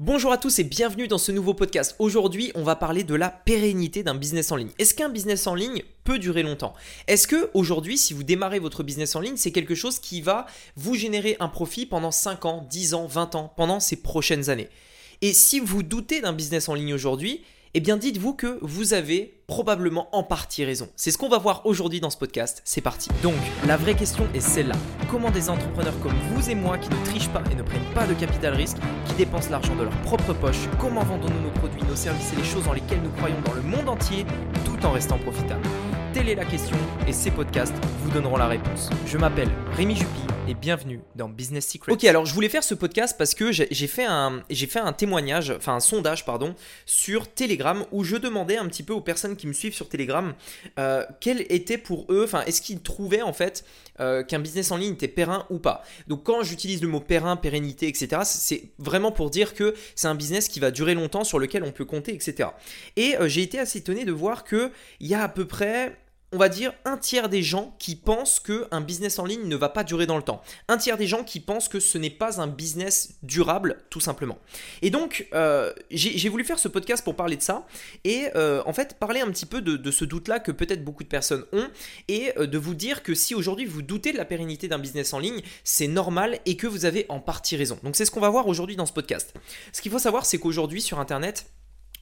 Bonjour à tous et bienvenue dans ce nouveau podcast. Aujourd'hui, on va parler de la pérennité d'un business en ligne. Est-ce qu'un business en ligne peut durer longtemps? Est-ce que aujourd'hui, si vous démarrez votre business en ligne, c'est quelque chose qui va vous générer un profit pendant 5 ans, 10 ans, 20 ans, pendant ces prochaines années? Et si vous doutez d'un business en ligne aujourd'hui, eh bien dites-vous que vous avez probablement en partie raison. C'est ce qu'on va voir aujourd'hui dans ce podcast. C'est parti. Donc, la vraie question est celle-là. Comment des entrepreneurs comme vous et moi qui ne trichent pas et ne prennent pas de capital risque, qui dépensent l'argent de leur propre poche, comment vendons-nous nos produits, nos services et les choses dans lesquelles nous croyons dans le monde entier tout en restant profitables? Telle est la question et ces podcasts vous donneront la réponse. Je m'appelle Rémi Jupy et bienvenue dans Business Secrets. Ok, alors je voulais faire ce podcast parce que j'ai fait un, fait un témoignage, enfin un sondage, pardon, sur Telegram où je demandais un petit peu aux personnes qui me suivent sur Telegram euh, quel était pour eux, enfin est-ce qu'ils trouvaient en fait euh, qu'un business en ligne était périn ou pas? Donc quand j'utilise le mot périn, pérennité, etc., c'est vraiment pour dire que c'est un business qui va durer longtemps, sur lequel on peut compter, etc. Et euh, j'ai été assez étonné de voir qu'il y a à peu près on va dire, un tiers des gens qui pensent qu'un business en ligne ne va pas durer dans le temps. Un tiers des gens qui pensent que ce n'est pas un business durable, tout simplement. Et donc, euh, j'ai voulu faire ce podcast pour parler de ça et euh, en fait parler un petit peu de, ce doute-là que peut-être beaucoup de personnes ont et euh, de vous dire que si aujourd'hui vous doutez de la pérennité d'un business en ligne, c'est normal et que vous avez en partie raison. Donc c'est ce qu'on va voir aujourd'hui dans ce podcast. Ce qu'il faut savoir, c'est qu'aujourd'hui sur Internet,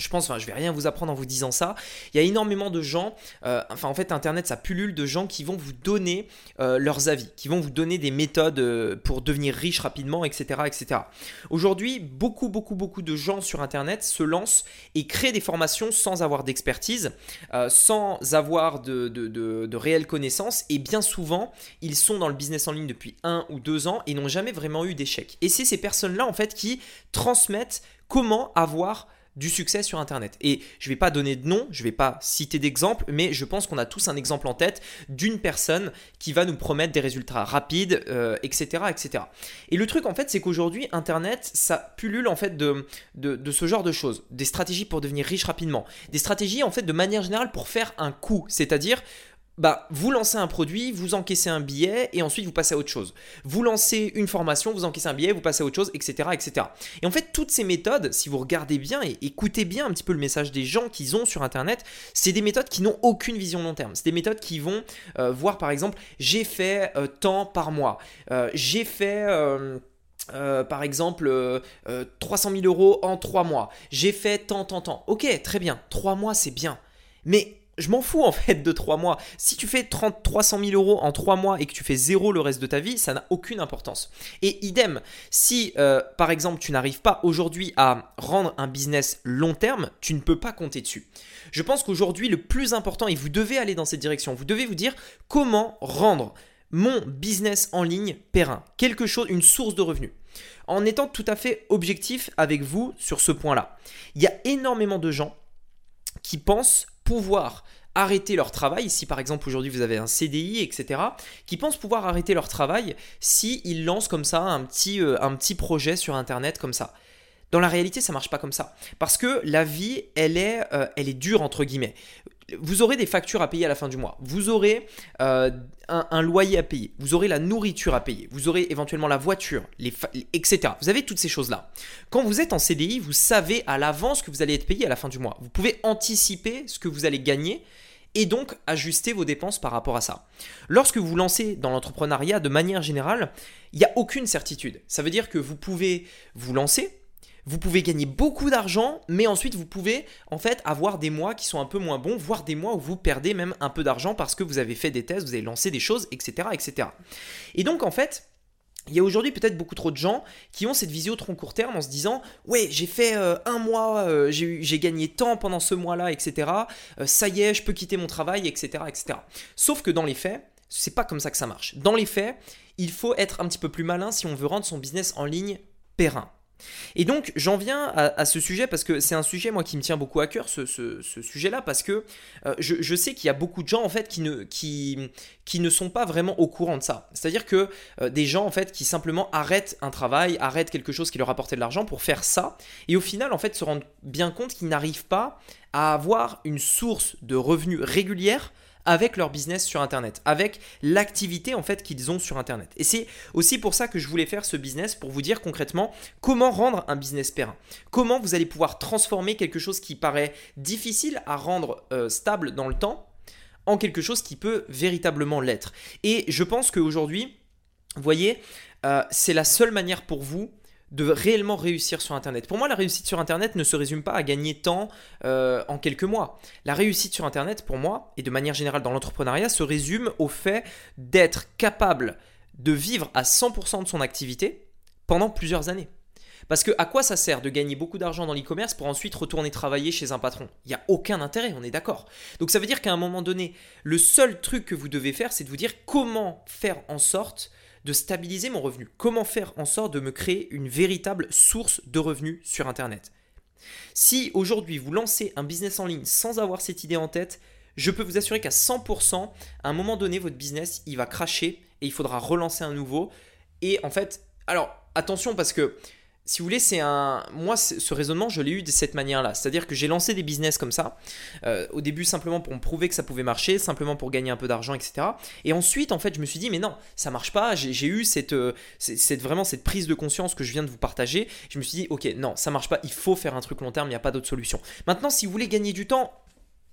je pense, enfin, je vais rien vous apprendre en vous disant ça. Il y a énormément de gens, euh, enfin, en fait, Internet, ça pullule de gens qui vont vous donner euh, leurs avis, qui vont vous donner des méthodes euh, pour devenir riche rapidement, etc., etc. Aujourd'hui, beaucoup, beaucoup, beaucoup de gens sur Internet se lancent et créent des formations sans avoir d'expertise, sans avoir de, de, réelles connaissances, et bien souvent, ils sont dans le business en ligne depuis un ou deux ans et n'ont jamais vraiment eu d'échec. Et c'est ces personnes-là, en fait, qui transmettent comment avoir du succès sur Internet. Et je ne vais pas donner de nom, je ne vais pas citer d'exemple, mais je pense qu'on a tous un exemple en tête d'une personne qui va nous promettre des résultats rapides, etc., euh, etc. Et le truc en fait, c'est qu'aujourd'hui, Internet, ça pullule en fait de, de, de, ce genre de choses, des stratégies pour devenir riche rapidement, des stratégies en fait de manière générale pour faire un coup, c'est-à-dire bah, vous lancez un produit, vous encaissez un billet et ensuite vous passez à autre chose. Vous lancez une formation, vous encaissez un billet, vous passez à autre chose, etc. etc. Et en fait, toutes ces méthodes, si vous regardez bien et écoutez bien un petit peu le message des gens qu'ils ont sur Internet, c'est des méthodes qui n'ont aucune vision long terme. C'est des méthodes qui vont euh, voir par exemple, j'ai fait euh, tant par mois, euh, j'ai fait... par exemple, 300 000 euros en 3 mois. J'ai fait tant, tant, tant. Ok, très bien. 3 mois, c'est bien. Mais je m'en fous en fait de 3 mois. Si tu fais 30, 300 000 euros en 3 mois et que tu fais zéro le reste de ta vie, ça n'a aucune importance. Et idem, si euh, par exemple tu n'arrives pas aujourd'hui à rendre un business long terme, tu ne peux pas compter dessus. Je pense qu'aujourd'hui le plus important, et vous devez aller dans cette direction, vous devez vous dire comment rendre mon business en ligne périn, quelque chose, une source de revenus en étant tout à fait objectif avec vous sur ce point-là. Il y a énormément de gens qui pensent pouvoir arrêter leur travail, si par exemple aujourd'hui vous avez un CDI, etc., qui pensent pouvoir arrêter leur travail si ils lancent comme ça un petit, euh, un petit projet sur Internet comme ça. Dans la réalité, ça marche pas comme ça. Parce que la vie, elle est, euh, elle est dure, entre guillemets vous aurez des factures à payer à la fin du mois, vous aurez euh, un, loyer à payer, vous aurez la nourriture à payer, vous aurez éventuellement la voiture, etc. Vous avez toutes ces choses-là. Quand vous êtes en CDI, vous savez à l'avance que vous allez être payé à la fin du mois. Vous pouvez anticiper ce que vous allez gagner et donc ajuster vos dépenses par rapport à ça. Lorsque vous lancez dans l'entrepreneuriat de manière générale, il n'y a aucune certitude. Ça veut dire que vous pouvez vous lancer, vous pouvez gagner beaucoup d'argent, mais ensuite vous pouvez en fait avoir des mois qui sont un peu moins bons, voire des mois où vous perdez même un peu d'argent parce que vous avez fait des tests, vous avez lancé des choses, etc. etc. Et donc en fait, il y a aujourd'hui peut-être beaucoup trop de gens qui ont cette vision trop court terme en se disant ouais j'ai fait euh, un mois, euh, j'ai gagné tant pendant ce mois-là, etc. Euh, ça y est, je peux quitter mon travail, etc., etc. Sauf que dans les faits, c'est pas comme ça que ça marche. Dans les faits, il faut être un petit peu plus malin si on veut rendre son business en ligne périn. Et donc j'en viens à, ce sujet parce que c'est un sujet moi qui me tient beaucoup à cœur ce, sujet-là parce que euh, je, sais qu'il y a beaucoup de gens en fait qui ne, sont pas vraiment au courant de ça. C'est-à-dire que euh, des gens en fait qui simplement arrêtent un travail, arrêtent quelque chose qui leur apportait de l'argent pour faire ça et au final en fait se rendent bien compte qu'ils n'arrivent pas à avoir une source de revenus régulière avec leur business sur Internet, avec l'activité en fait qu'ils ont sur Internet. Et c'est aussi pour ça que je voulais faire ce business, pour vous dire concrètement comment rendre un business périn. Comment vous allez pouvoir transformer quelque chose qui paraît difficile à rendre euh, stable dans le temps en quelque chose qui peut véritablement l'être. Et je pense qu'aujourd'hui, vous voyez, euh, c'est la seule manière pour vous de réellement réussir sur Internet. Pour moi, la réussite sur Internet ne se résume pas à gagner temps euh, en quelques mois. La réussite sur Internet, pour moi, et de manière générale dans l'entrepreneuriat, se résume au fait d'être capable de vivre à 100% de son activité pendant plusieurs années. Parce que à quoi ça sert de gagner beaucoup d'argent dans l'e-commerce pour ensuite retourner travailler chez un patron? Il n'y a aucun intérêt, on est d'accord. Donc ça veut dire qu'à un moment donné, le seul truc que vous devez faire, c'est de vous dire comment faire en sorte de stabiliser mon revenu Comment faire en sorte de me créer une véritable source de revenus sur Internet? Si aujourd'hui vous lancez un business en ligne sans avoir cette idée en tête, je peux vous assurer qu'à 100%, à un moment donné, votre business, il va cracher et il faudra relancer un nouveau. Et en fait, alors attention parce que si vous voulez, c'est un. Moi, ce raisonnement, je l'ai eu de cette manière-là. C'est-à-dire que j'ai lancé des business comme ça. Euh, au début, simplement pour me prouver que ça pouvait marcher, simplement pour gagner un peu d'argent, etc. Et ensuite, en fait, je me suis dit, mais non, ça marche pas. J'ai eu cette, euh, cette, vraiment cette prise de conscience que je viens de vous partager. Je me suis dit, ok, non, ça marche pas. Il faut faire un truc long terme. Il n'y a pas d'autre solution. Maintenant, si vous voulez gagner du temps,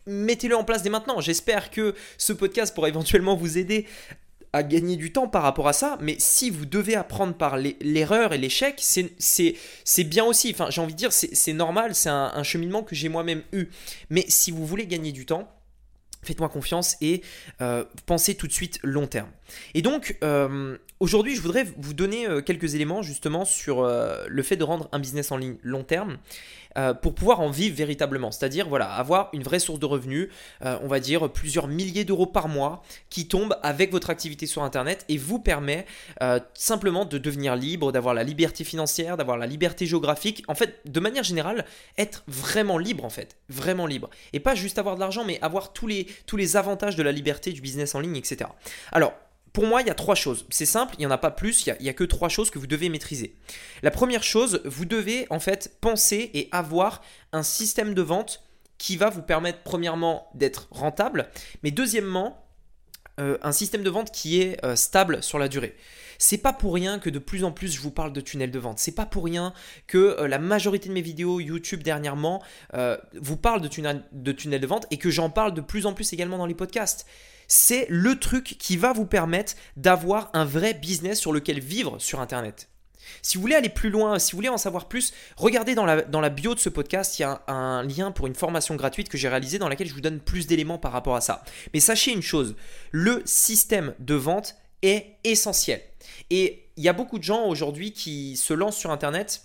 mettez-le en place dès maintenant. J'espère que ce podcast pourra éventuellement vous aider à gagner du temps par rapport à ça, mais si vous devez apprendre par l'erreur et l'échec, c'est bien aussi. Enfin, j'ai envie de dire, c'est normal, c'est un, cheminement que j'ai moi-même eu. Mais si vous voulez gagner du temps, faites-moi confiance et euh, pensez tout de suite long terme. Et donc, euh, aujourd'hui, je voudrais vous donner euh, quelques éléments justement sur le fait de rendre un business en ligne long terme. Euh, pour pouvoir en vivre véritablement. C'est-à-dire, voilà, avoir une vraie source de revenus, euh, on va dire plusieurs milliers d'euros par mois qui tombent avec votre activité sur Internet et vous permet euh, simplement de devenir libre, d'avoir la liberté financière, d'avoir la liberté géographique. En fait, de manière générale, être vraiment libre en fait, vraiment libre. Et pas juste avoir de l'argent, mais avoir tous les, tous les avantages de la liberté du business en ligne, etc. Alors, pour moi, il y a trois choses. C'est simple, il n'y en a pas plus, il n'y a, que trois choses que vous devez maîtriser. La première chose, vous devez en fait penser et avoir un système de vente qui va vous permettre premièrement d'être rentable, mais deuxièmement, euh, un système de vente qui est euh, stable sur la durée. C'est pas pour rien que de plus en plus je vous parle de tunnel de vente. C'est pas pour rien que euh, la majorité de mes vidéos YouTube dernièrement vous parlent de tunnel, de tunnel de vente et que j'en parle de plus en plus également dans les podcasts c'est le truc qui va vous permettre d'avoir un vrai business sur lequel vivre sur Internet. Si vous voulez aller plus loin, si vous voulez en savoir plus, regardez dans la, dans la bio de ce podcast, il y a un, lien pour une formation gratuite que j'ai réalisée dans laquelle je vous donne plus d'éléments par rapport à ça. Mais sachez une chose, le système de vente est essentiel. Et il y a beaucoup de gens aujourd'hui qui se lancent sur Internet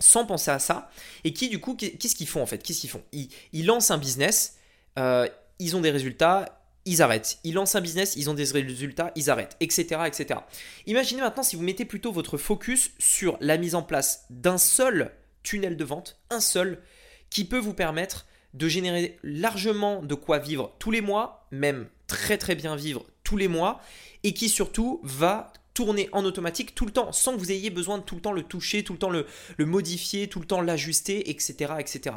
sans penser à ça et qui du coup, qu'est-ce qu'ils font en fait? Qu'est-ce qu'ils font? Ils, lancent un business, euh, ils ont des résultats, ils arrêtent. Ils lancent un business, ils ont des résultats, ils arrêtent, etc., etc. Imaginez maintenant si vous mettez plutôt votre focus sur la mise en place d'un seul tunnel de vente, un seul, qui peut vous permettre de générer largement de quoi vivre tous les mois, même très très bien vivre tous les mois, et qui surtout va tourner en automatique tout le temps, sans que vous ayez besoin de tout le temps le toucher, tout le temps le, modifier, tout le temps l'ajuster, etc., etc.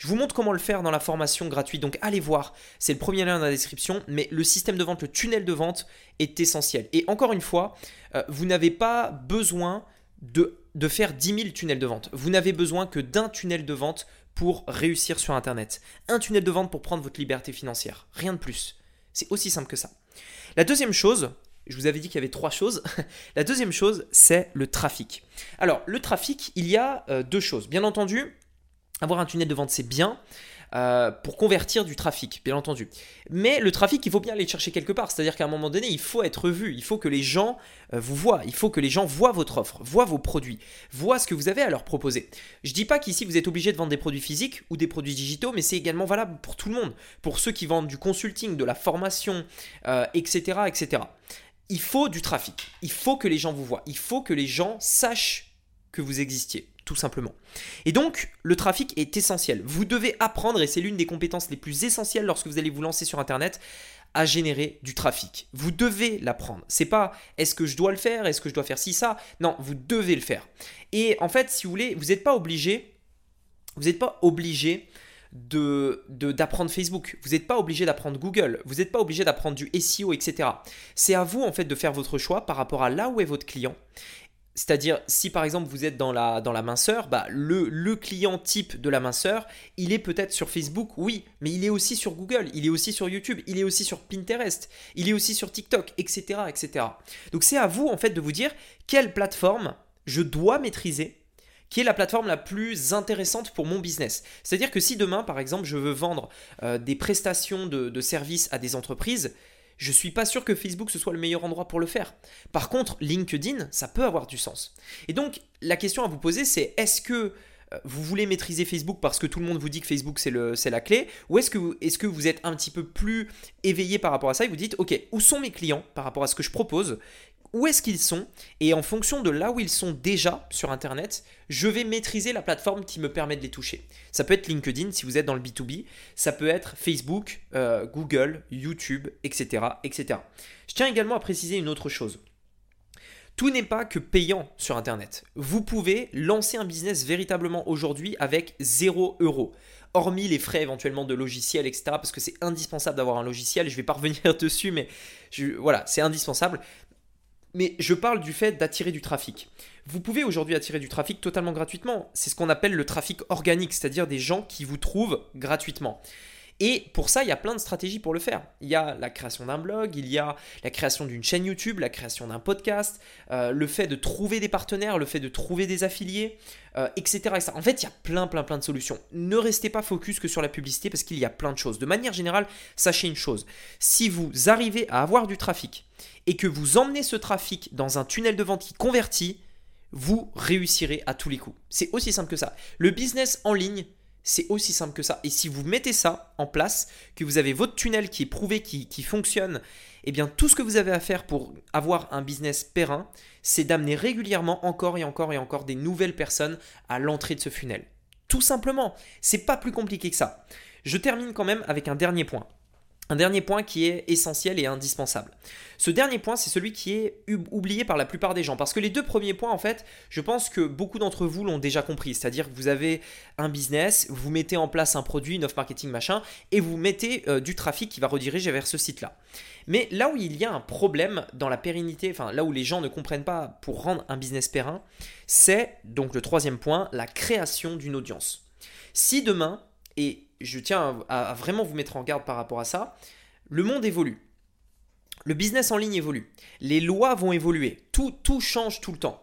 Je vous montre comment le faire dans la formation gratuite, donc allez voir, c'est le premier lien dans la description, mais le système de vente, le tunnel de vente est essentiel. Et encore une fois, euh, vous n'avez pas besoin de, faire 10 000 tunnels de vente. Vous n'avez besoin que d'un tunnel de vente pour réussir sur Internet. Un tunnel de vente pour prendre votre liberté financière. Rien de plus. C'est aussi simple que ça. La deuxième chose, je vous avais dit qu'il y avait trois choses. La deuxième chose, c'est le trafic. Alors, le trafic, il y a euh, deux choses. Bien entendu, avoir un tunnel de vente, c'est bien. Euh, pour convertir du trafic, bien entendu. Mais le trafic, il faut bien aller le chercher quelque part. C'est-à-dire qu'à un moment donné, il faut être vu. Il faut que les gens euh, vous voient. Il faut que les gens voient votre offre, voient vos produits, voient ce que vous avez à leur proposer. Je dis pas qu'ici vous êtes obligé de vendre des produits physiques ou des produits digitaux, mais c'est également valable pour tout le monde. Pour ceux qui vendent du consulting, de la formation, etc., euh, etc. Il faut du trafic. Il faut que les gens vous voient. Il faut que les gens sachent que vous existiez tout simplement. Et donc, le trafic est essentiel. Vous devez apprendre, et c'est l'une des compétences les plus essentielles lorsque vous allez vous lancer sur Internet, à générer du trafic. Vous devez l'apprendre. C'est pas est-ce que je dois le faire, est-ce que je dois faire ci, ça? Non, vous devez le faire. Et en fait, si vous voulez, vous n'êtes pas obligé, vous n'êtes pas obligé de d'apprendre Facebook, vous n'êtes pas obligé d'apprendre Google, vous n'êtes pas obligé d'apprendre du SEO, etc. C'est à vous en fait de faire votre choix par rapport à là où est votre client c'est-à-dire, si par exemple vous êtes dans la, dans la minceur, bah, le, client type de la minceur, il est peut-être sur Facebook, oui, mais il est aussi sur Google, il est aussi sur YouTube, il est aussi sur Pinterest, il est aussi sur TikTok, etc. Donc c'est à vous en fait de vous dire quelle plateforme je dois maîtriser qui est la plateforme la plus intéressante pour mon business. C'est-à-dire que si demain, par exemple, je veux vendre euh, des prestations de services à des entreprises, je suis pas sûr que Facebook ce soit le meilleur endroit pour le faire. Par contre, LinkedIn, ça peut avoir du sens. Et donc, la question à vous poser, c'est est-ce que euh, vous voulez maîtriser Facebook parce que tout le monde vous dit que Facebook c'est la clé Ou est-ce que, est que vous êtes un petit peu plus éveillé par rapport à ça et vous dites, ok, où sont mes clients par rapport à ce que je propose où est-ce qu'ils sont et en fonction de là où ils sont déjà sur Internet, je vais maîtriser la plateforme qui me permet de les toucher. Ça peut être LinkedIn si vous êtes dans le B2B, ça peut être Facebook, euh, Google, YouTube, etc., etc. Je tiens également à préciser une autre chose. Tout n'est pas que payant sur Internet. Vous pouvez lancer un business véritablement aujourd'hui avec 0 euros hormis les frais éventuellement de logiciel, etc. Parce que c'est indispensable d'avoir un logiciel. Je ne vais pas revenir dessus, mais voilà, c'est indispensable. Mais je parle du fait d'attirer du trafic. Vous pouvez aujourd'hui attirer du trafic totalement gratuitement. C'est ce qu'on appelle le trafic organique, c'est-à-dire des gens qui vous trouvent gratuitement. Et pour ça, il y a plein de stratégies pour le faire. Il y a la création d'un blog, il y a la création d'une chaîne YouTube, la création d'un podcast, euh, le fait de trouver des partenaires, le fait de trouver des affiliés, euh, etc., En fait, il y a plein, plein, plein de solutions. Ne restez pas focus que sur la publicité parce qu'il y a plein de choses. De manière générale, sachez une chose. Si vous arrivez à avoir du trafic et que vous emmenez ce trafic dans un tunnel de vente qui convertit, vous réussirez à tous les coups. C'est aussi simple que ça. Le business en ligne, c'est aussi simple que ça. Et si vous mettez ça en place, que vous avez votre tunnel qui est prouvé, qui, fonctionne, eh bien tout ce que vous avez à faire pour avoir un business périn, c'est d'amener régulièrement encore et encore et encore des nouvelles personnes à l'entrée de ce funnel. Tout simplement, c'est pas plus compliqué que ça. Je termine quand même avec un dernier point. Un dernier point qui est essentiel et indispensable. Ce dernier point, c'est celui qui est oublié par la plupart des gens. Parce que les deux premiers points, en fait, je pense que beaucoup d'entre vous l'ont déjà compris. C'est-à-dire que vous avez un business, vous mettez en place un produit, une offre marketing, machin, et vous mettez euh, du trafic qui va rediriger vers ce site-là. Mais là où il y a un problème dans la pérennité, enfin là où les gens ne comprennent pas pour rendre un business périn, c'est donc le troisième point, la création d'une audience. Si demain, et je tiens à, vraiment vous mettre en garde par rapport à ça, le monde évolue. Le business en ligne évolue. Les lois vont évoluer. Tout, tout change tout le temps.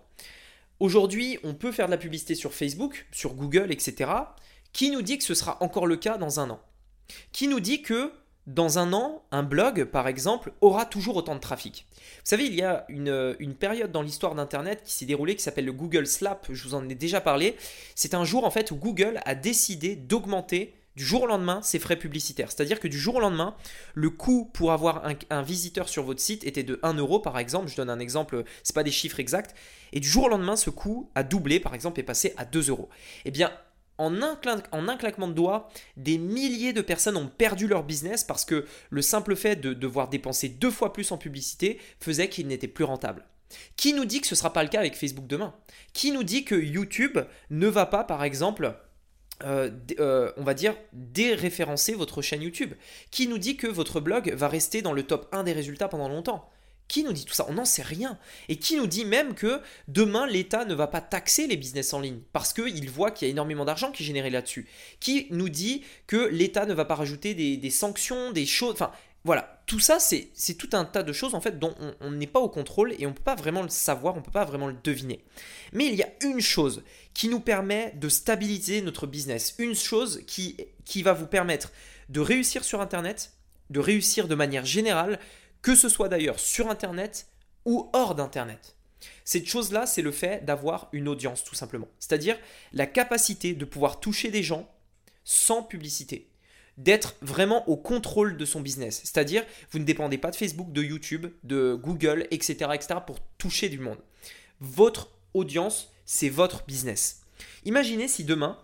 Aujourd'hui, on peut faire de la publicité sur Facebook, sur Google, etc. Qui nous dit que ce sera encore le cas dans un an? Qui nous dit que dans un an, un blog, par exemple, aura toujours autant de trafic? Vous savez, il y a une, une période dans l'histoire d'Internet qui s'est déroulée qui s'appelle le Google Slap, je vous en ai déjà parlé. C'est un jour en fait où Google a décidé d'augmenter du jour au lendemain ses frais publicitaires. C'est-à-dire que du jour au lendemain, le coût pour avoir un, visiteur sur votre site était de 1 euro par exemple. Je donne un exemple, c'est pas des chiffres exacts. Et du jour au lendemain, ce coût a doublé par exemple et passé à 2 euros. Eh bien, en un, en un, claquement de doigts, des milliers de personnes ont perdu leur business parce que le simple fait de devoir dépenser deux fois plus en publicité faisait qu'ils n'étaient plus rentables. Qui nous dit que ce ne sera pas le cas avec Facebook demain? Qui nous dit que YouTube ne va pas, par exemple, euh, euh, on va dire, déréférencer votre chaîne YouTube. Qui nous dit que votre blog va rester dans le top 1 des résultats pendant longtemps? Qui nous dit tout ça? On n'en sait rien. Et qui nous dit même que demain, l'État ne va pas taxer les business en ligne parce qu'il voit qu'il y a énormément d'argent qui est généré là-dessus? Qui nous dit que l'État ne va pas rajouter des, sanctions, des choses? Enfin, voilà, tout ça, c'est tout un tas de choses en fait dont on n'est pas au contrôle et on ne peut pas vraiment le savoir, on ne peut pas vraiment le deviner. Mais il y a une chose qui nous permet de stabiliser notre business, une chose qui, qui va vous permettre de réussir sur Internet, de réussir de manière générale, que ce soit d'ailleurs sur Internet ou hors d'Internet. Cette chose-là, c'est le fait d'avoir une audience, tout simplement. C'est-à-dire la capacité de pouvoir toucher des gens sans publicité. D'être vraiment au contrôle de son business. C'est-à-dire, vous ne dépendez pas de Facebook, de YouTube, de Google, etc., etc., pour toucher du monde. Votre audience, c'est votre business. Imaginez si demain,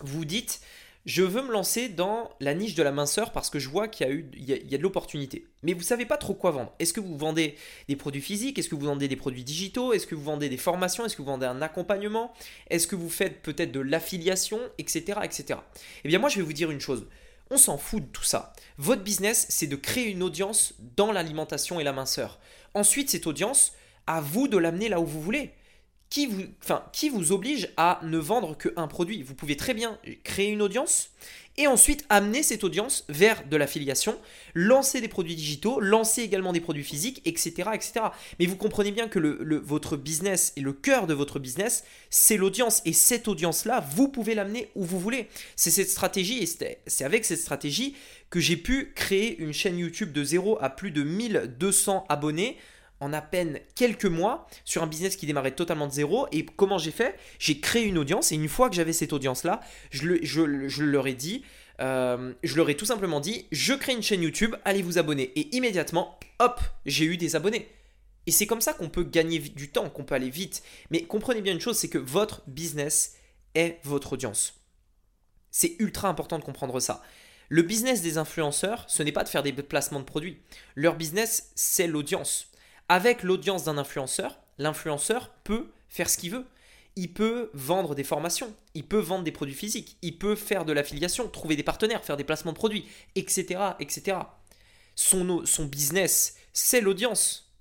vous dites, je veux me lancer dans la niche de la minceur parce que je vois qu'il y a, eu, il y a, de l'opportunité. Mais vous ne savez pas trop quoi vendre. Est-ce que vous vendez des produits physiques? Est-ce que vous vendez des produits digitaux? Est-ce que vous vendez des formations? Est-ce que vous vendez un accompagnement? Est-ce que vous faites peut-être de l'affiliation? Etc. etc. Eh bien moi je vais vous dire une chose. On s'en fout de tout ça. Votre business, c'est de créer une audience dans l'alimentation et la minceur. Ensuite, cette audience, à vous de l'amener là où vous voulez qui vous, enfin, qui vous oblige à ne vendre qu'un produit. Vous pouvez très bien créer une audience et ensuite amener cette audience vers de l'affiliation, lancer des produits digitaux, lancer également des produits physiques, etc. etc. Mais vous comprenez bien que votre business et le cœur de votre business, c'est l'audience. Et cette audience-là, vous pouvez l'amener où vous voulez. C'est cette stratégie et c'est avec cette stratégie que j'ai pu créer une chaîne YouTube de zéro à plus de 1200 abonnés en à peine quelques mois sur un business qui démarrait totalement de zéro. Et comment j'ai fait? J'ai créé une audience et une fois que j'avais cette audience-là, je, je, leur ai dit, euh, je leur ai tout simplement dit, je crée une chaîne YouTube, allez vous abonner. Et immédiatement, hop, j'ai eu des abonnés. Et c'est comme ça qu'on peut gagner du temps, qu'on peut aller vite. Mais comprenez bien une chose, c'est que votre business est votre audience. C'est ultra important de comprendre ça. Le business des influenceurs, ce n'est pas de faire des placements de produits. Leur business, c'est l'audience. Avec l'audience d'un influenceur, l'influenceur peut faire ce qu'il veut. Il peut vendre des formations, il peut vendre des produits physiques, il peut faire de l'affiliation, trouver des partenaires, faire des placements de produits, etc. etc. Son, business, c'est l'audience.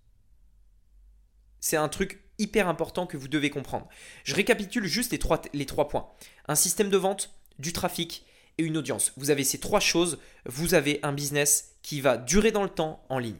C'est un truc hyper important que vous devez comprendre. Je récapitule juste les trois, les trois points. Un système de vente, du trafic et une audience. Vous avez ces trois choses, vous avez un business qui va durer dans le temps en ligne.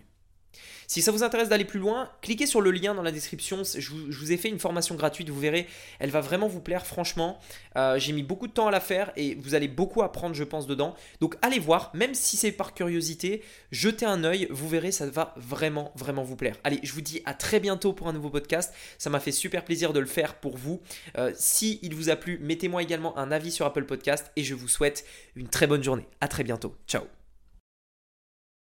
Si ça vous intéresse d'aller plus loin, cliquez sur le lien dans la description. Je vous, ai fait une formation gratuite, vous verrez, elle va vraiment vous plaire, franchement. Euh, j'ai mis beaucoup de temps à la faire et vous allez beaucoup apprendre, je pense, dedans. Donc allez voir, même si c'est par curiosité, jetez un œil, vous verrez, ça va vraiment, vraiment vous plaire. Allez, je vous dis à très bientôt pour un nouveau podcast. Ça m'a fait super plaisir de le faire pour vous. Euh, si il vous a plu, mettez-moi également un avis sur Apple Podcast et je vous souhaite une très bonne journée. À très bientôt. Ciao